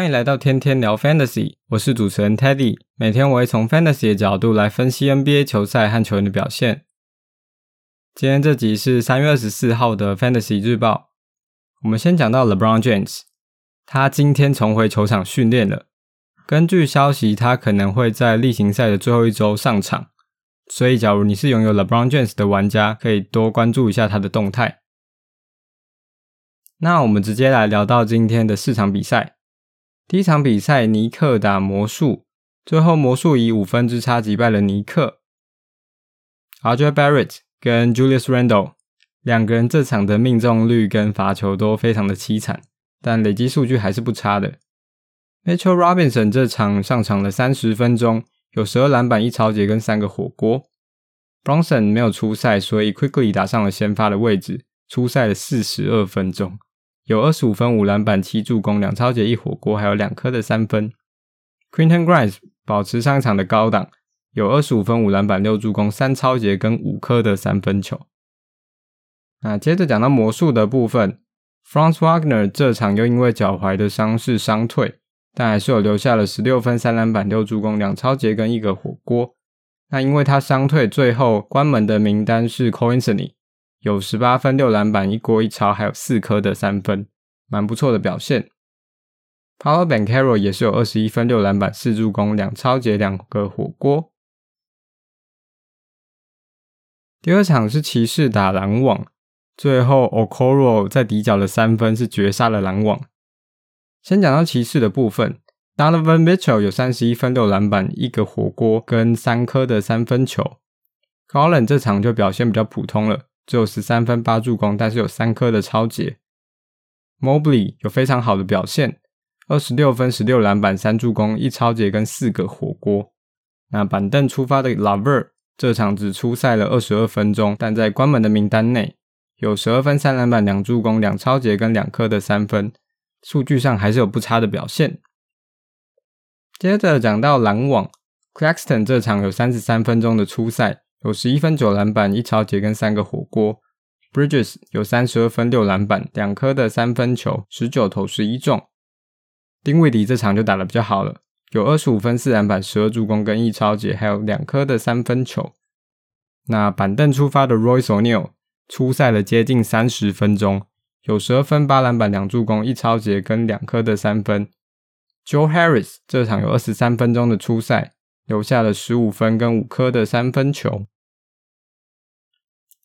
欢迎来到天天聊 Fantasy，我是主持人 Teddy。每天我会从 Fantasy 的角度来分析 NBA 球赛和球员的表现。今天这集是三月二十四号的 Fantasy 日报。我们先讲到 LeBron James，他今天重回球场训练了。根据消息，他可能会在例行赛的最后一周上场。所以，假如你是拥有 LeBron James 的玩家，可以多关注一下他的动态。那我们直接来聊到今天的四场比赛。第一场比赛，尼克打魔术，最后魔术以五分之差击败了尼克。RJ Barrett 跟 Julius Randle 两个人这场的命中率跟罚球都非常的凄惨，但累积数据还是不差的。Mitchell Robinson 这场上场了三十分钟。有十二篮板、一抄截跟三个火锅。Bronson 没有出赛，所以 Quickly 打上了先发的位置，出赛了四十二分钟，有二十五分、五篮板、七助攻、两抄截、一火锅，还有两颗的三分。Quentin Grimes 保持上场的高档，有二十五分、五篮板、六助攻、三抄截跟五颗的三分球。那接着讲到魔术的部分，Franz Wagner 这场又因为脚踝的伤势伤退。但还是有留下了十六分、三篮板、六助攻、两抄截跟一个火锅。那因为他伤退，最后关门的名单是 Cole Anthony，有十八分、六篮板、一锅一抄，还有四颗的三分，蛮不错的表现。Paolo Banchero 也是有二十一分、六篮板、四助攻、两抄截、两个火锅。第二场是骑士打篮网，最后 Okoro 在底角的三分是绝杀了篮网。先讲到骑士的部分，Donovan Mitchell 有三十一分、六篮板、一个火锅跟三颗的三分球。Garland 这场就表现比较普通了，只有十三分、八助攻，但是有三颗的抄截。Mobley 有非常好的表现，二十六分、十六篮板、三助攻、一抄截跟四个火锅。那板凳出发的 Laver，这场只出赛了二十二分钟，但在关门的名单内，有十二分、三篮板、两助攻、两抄截跟两颗的三分。数据上还是有不差的表现。接着讲到篮网，Claxton 这场有三十三分钟的出赛，有十一分、九篮板、一抄截跟三个火锅。Bridges 有三十二分、六篮板、两颗的三分球，十九投十一中。丁威迪这场就打得比较好了，有二十五分、四篮板、十二助攻跟一抄截，还有两颗的三分球。那板凳出发的 Royce O'Neal 出赛了接近三十分钟。有十二分、八篮板、两助攻、一抄截跟两颗的三分。Joe Harris 这场有二十三分钟的出赛，留下了十五分跟五颗的三分球。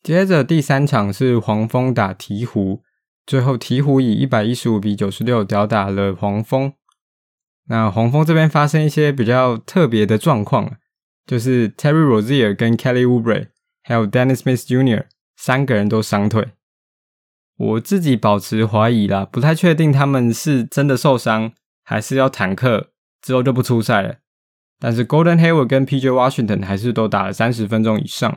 接着第三场是黄蜂打鹈鹕，最后鹈鹕以一百一十五比九十六吊打了黄蜂。那黄蜂这边发生一些比较特别的状况，就是 Terry Rozier 跟 Kelly Oubre 还有 Dennis Smith Jr. 三个人都伤腿。我自己保持怀疑啦，不太确定他们是真的受伤，还是要坦克之后就不出赛了。但是 Golden Hayward 跟 PJ Washington 还是都打了三十分钟以上。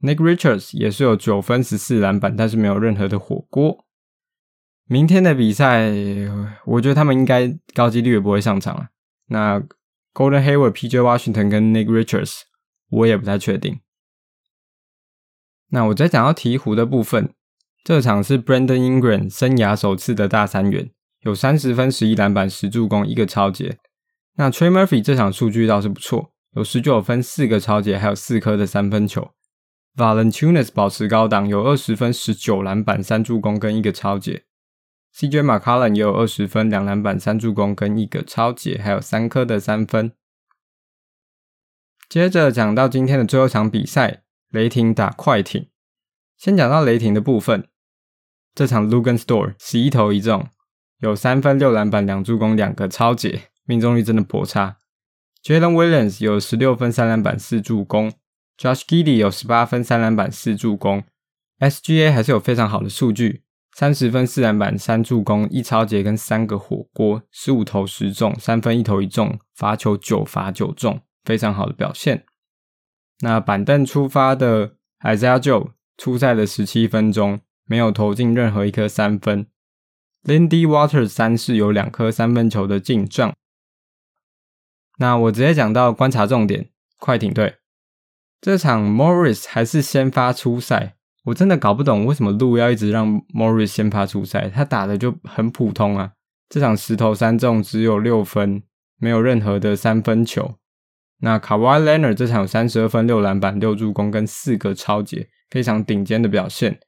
Nick Richards 也是有九分十四篮板，但是没有任何的火锅。明天的比赛，我觉得他们应该高几率也不会上场了。那 Golden Hayward、PJ Washington 跟 Nick Richards，我也不太确定。那我再讲到鹈鹕的部分。这场是 Brandon Ingram 生涯首次的大三元，有三十分、十一篮板、十助攻、一个超截。那 Trey Murphy 这场数据倒是不错，有十九分、四个抄截，还有四颗的三分球。Valentunas 保持高档，有二十分、十九篮板、三助攻跟一个抄截。CJ McCollum 也有二十分、两篮板、三助攻跟一个抄截，还有三颗的三分。接着讲到今天的最后一场比赛，雷霆打快艇。先讲到雷霆的部分。这场 Lugan Store 十一投一中，有三分、六篮板、两助攻、两个抄截，命中率真的颇差。Jalen Williams 有十六分、三篮板、四助攻，Josh Giddey 有十八分、三篮板、四助攻，SGA 还是有非常好的数据，三十分、四篮板、三助攻、一抄截跟三个火锅，十五投十中，三分一投一中，罚球九罚九中，非常好的表现。那板凳出发的 Isaiah Joe 出赛了十七分钟。没有投进任何一颗三分。Lindy Waters 三世有两颗三分球的进账。那我直接讲到观察重点，快艇队这场 Morris 还是先发出赛，我真的搞不懂为什么路要一直让 Morris 先发出赛，他打的就很普通啊，这场十投三中，只有六分，没有任何的三分球。那 Kawhi Leonard 这场三十二分、六篮板、六助攻跟四个抄截，非常顶尖的表现。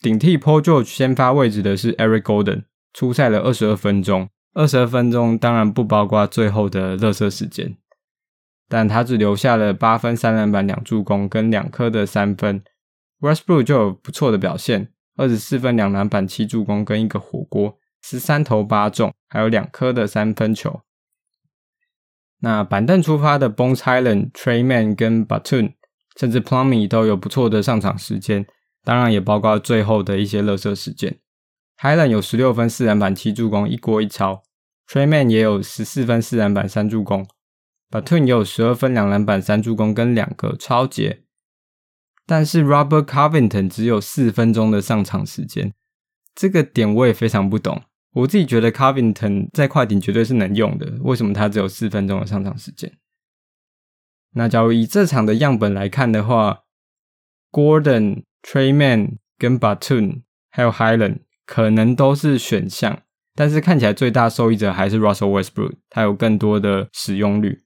顶替 Paul George 先发位置的是 Eric Golden，出赛了二十二分钟，二十二分钟当然不包括最后的垃圾时间，但他只留下了八分、三篮板、两助攻跟两颗的三分。Westbrook 就有不错的表现，二十四分、两篮板、七助攻跟一个火锅。十三投八中，还有两颗的三分球。那板凳出发的 Bones Hyland、Tre Mann 跟 Batun，甚至 Plumlee 都有不错的上场时间，当然也包括最后的一些垃圾时间。Hylan 有十六分、四篮板、七助攻，一锅一抄。Tre Mann 也有十四分、四篮板、三助攻。Batum 也有十二分、两篮板、三助攻跟两个抄截。但是 Robert Covington 只有四分钟的上场时间，这个点我也非常不懂。我自己觉得 Covington 在快艇绝对是能用的，为什么他只有四分钟的上场时间？那假如以这场的样本来看的话，Gordon、Tre Mann 跟 Batun，还有 Hyland 可能都是选项，但是看起来最大受益者还是 Russell Westbrook，他有更多的使用率。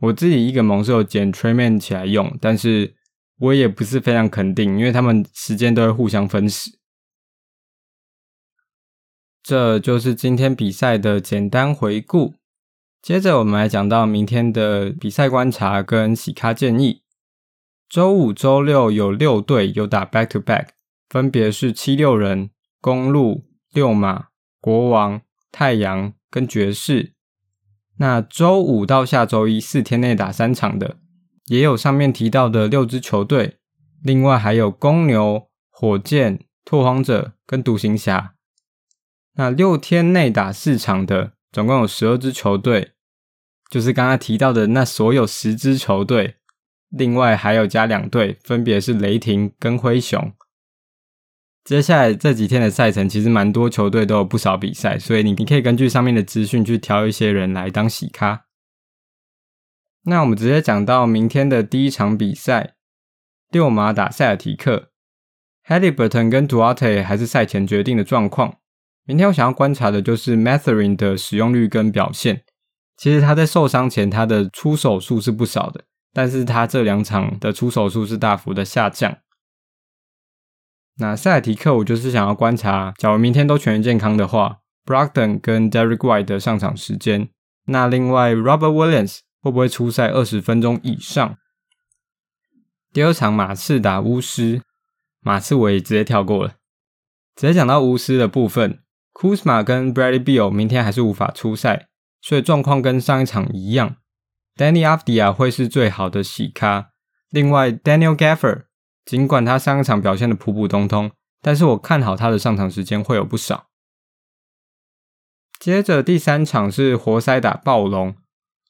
我自己一个盟是有捡 Tre Mann 起来用，但是我也不是非常肯定，因为他们时间都会互相分食。这就是今天比赛的简单回顾。接着我们来讲到明天的比赛观察跟洗咖建议。周五、周六有六队有打 back to back，分别是七六人、公路、六马、国王、太阳跟爵士。那周五到下周一四天内打三场的，也有上面提到的六支球队，另外还有公牛、火箭、拓荒者跟独行侠。那六天内打四场的，总共有十二支球队，就是刚刚提到的那所有十支球队，另外还有加两队，分别是雷霆跟灰熊。接下来这几天的赛程，其实蛮多球队都有不少比赛，所以你你可以根据上面的资讯去挑一些人来当洗咖。那我们直接讲到明天的第一场比赛，六马打塞尔提克，Haliburton 跟 Duarte 还是赛前决定的状况。明天我想要观察的就是 Mathurin 的使用率跟表现。其实他在受伤前，他的出手数是不少的，但是他这两场的出手数是大幅的下降。那赛尔提克，我就是想要观察，假如明天都全员健康的话，Brogdon 跟 Derrick White 的上场时间。那另外 Robert Williams 会不会出赛二十分钟以上？第二场马刺打巫师，马刺我也直接跳过了，直接讲到巫师的部分。Kuzma 跟 Bradley Beal 明天还是无法出赛，所以状况跟上一场一样。Deni Avdija 会是最好的洗咖。另外，Daniel Gaffer 尽管他上场表现的普普通通，但是我看好他的上场时间会有不少。接着第三场是活塞打暴龙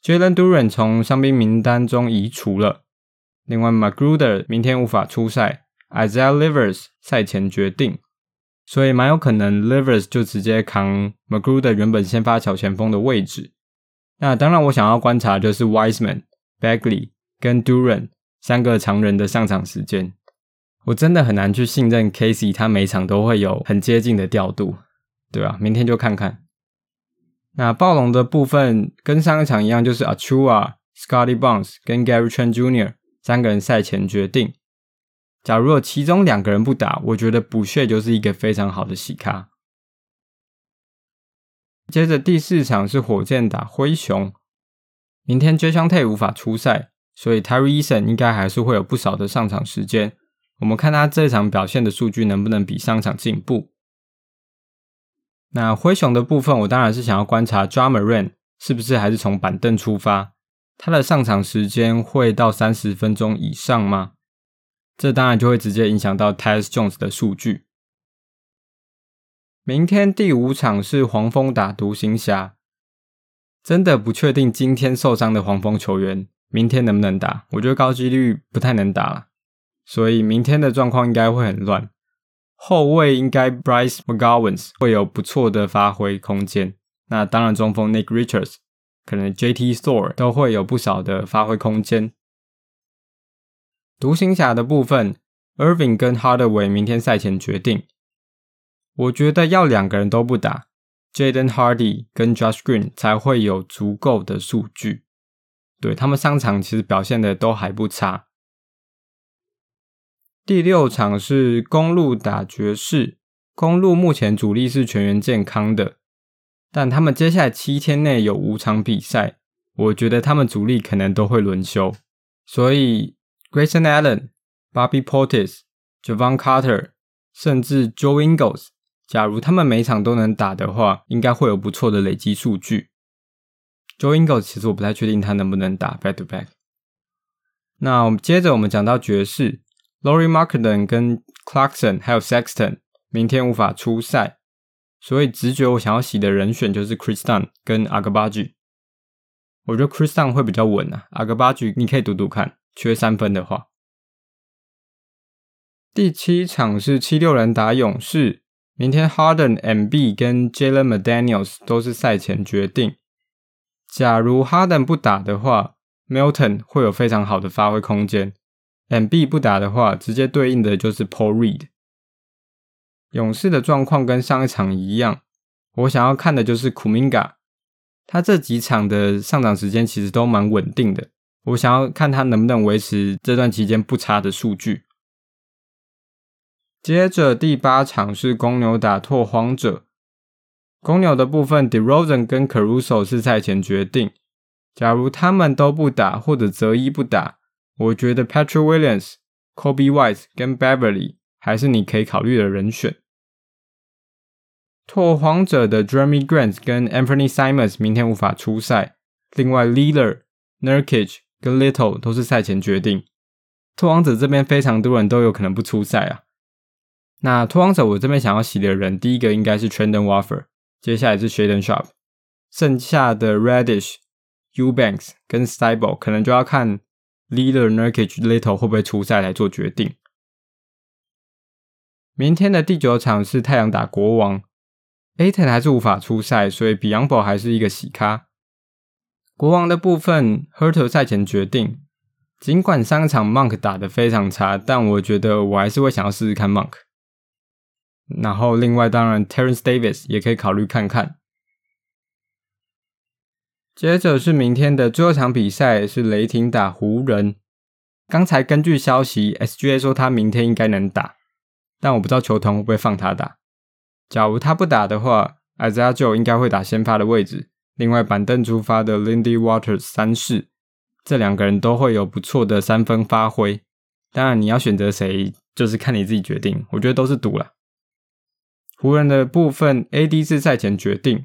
，Jalen Duren 从伤兵名单中移除了。另外，McGruder 明天无法出赛，Isaiah Livers 赛前决定。所以蛮有可能，Livers 就直接扛 McGruder 原本先发小前锋的位置。那当然，我想要观察就是 Wiseman、Bagley 跟 Duren 三个常人的上场时间。我真的很难去信任 Casey，他每场都会有很接近的调度，对吧？明天就看看。那暴龙的部分跟上一场一样，就是 Achua、Scotty Barnes 跟 Gary Trent Jr. 三个人赛前决定。假如有其中两个人不打，我觉得补血就是一个非常好的洗咖。接着第四场是火箭打灰熊，明天 j a s o n t a 无法出赛，所以 Tari Eason 应该还是会有不少的上场时间。我们看他这场表现的数据能不能比上场进步。那灰熊的部分，我当然是想要观察 d r a m a r a n 是不是还是从板凳出发，他的上场时间会到三十分钟以上吗？这当然就会直接影响到 Tyus Jones 的数据。明天第五场是黄蜂打独行侠，真的不确定今天受伤的黄蜂球员明天能不能打，我觉得高几率不太能打了，所以明天的状况应该会很乱。后卫应该 Bryce McGowans 会有不错的发挥空间，那当然中锋 Nick Richards 可能 JT Thor 都会有不少的发挥空间。独行侠的部分，Irving 跟 Hardaway 明天赛前决定。我觉得要两个人都不打，Jaden Hardy 跟 Josh Green 才会有足够的数据。对，他们上场其实表现的都还不差。第六场是公鹿打爵士，公鹿目前主力是全员健康的，但他们接下来七天内有五场比赛，我觉得他们主力可能都会轮休，所以 Grayson Allen、Bobby Portis、Javon Carter，甚至 Joe Ingles，假如他们每场都能打的话，应该会有不错的累积数据。Joe Ingles 其实我不太确定他能不能打 back to back。那我们接着我们讲到爵士，Lauri Markkanen 跟 Clarkson 还有 Sexton 明天无法出赛，所以直觉我想要洗的人选就是 Kris Dunn 跟 Agbaji。我觉得 Kris Dunn 会比较稳啊，Agbaji 你可以赌赌看，缺三分的话。第七场是七六人打勇士，明天 Harden、M B 跟 Jalen McDaniels 都是赛前决定。假如 Harden 不打的话，Milton 会有非常好的发挥空间。N.B 不打的话，直接对应的就是 Paul Reed。勇士的状况跟上一场一样，我想要看的就是 Kuminga，他这几场的上场时间其实都蛮稳定的，我想要看他能不能维持这段期间不差的数据。接着第八场是公牛打拓荒者。公牛的部分，DeRozan 跟 Caruso 是赛前决定。假如他们都不打，或者择一不打，我觉得 Patrick Williams、Coby White 跟 Beverly 还是你可以考虑的人选。拓荒者的 Jeremy Grant 跟 Anthony Simons 明天无法出赛，另外 Lillard、Nurkic 跟 Little 都是赛前决定。拓荒者这边非常多人都有可能不出赛啊。那拓荒者我这边想要洗的人，第一个应该是 Trendon Watford。接下来是 Shaden Sharp，剩下的 Reddish、U Banks 跟 Stable 可能就要看 Lillard、Nurkic、Little 会不会出赛来做决定。明天的第九场是太阳打国王，Aton 还是无法出赛，所以 Biyombo 还是一个喜咖。国王的部分 h u r t e r 赛前决定，尽管上场 Monk 打得非常差，但我觉得我还是会想要试试看 Monk。然后，另外当然，Terence Davis 也可以考虑看看。接着是明天的最后一场比赛，是雷霆打湖人。刚才根据消息，SGA 说他明天应该能打，但我不知道球团会不会放他打。假如他不打的话，Isaiah 就应该会打先发的位置。另外，板凳出发的 Lindy Waters 三世，这两个人都会有不错的三分发挥。当然，你要选择谁，就是看你自己决定。我觉得都是赌了。湖人的部分，AD 是赛前决定。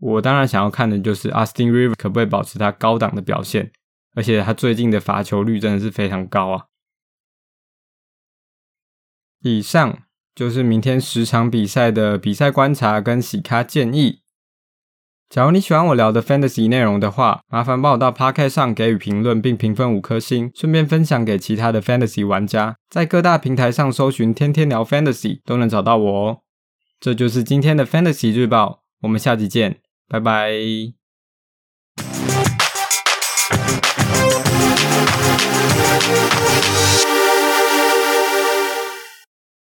我当然想要看的就是 Austin River 可不可以保持他高档的表现，而且他最近的罚球率真的是非常高啊。以上就是明天十场比赛的比赛观察跟洗咖建议。假如你喜欢我聊的 Fantasy 内容的话，麻烦帮我到 Podcast 上给予评论并评分五颗星，顺便分享给其他的 Fantasy 玩家。在各大平台上搜寻“天天聊 Fantasy” 都能找到我哦。这就是今天的 Fantasy 日报，我们下集见，拜拜。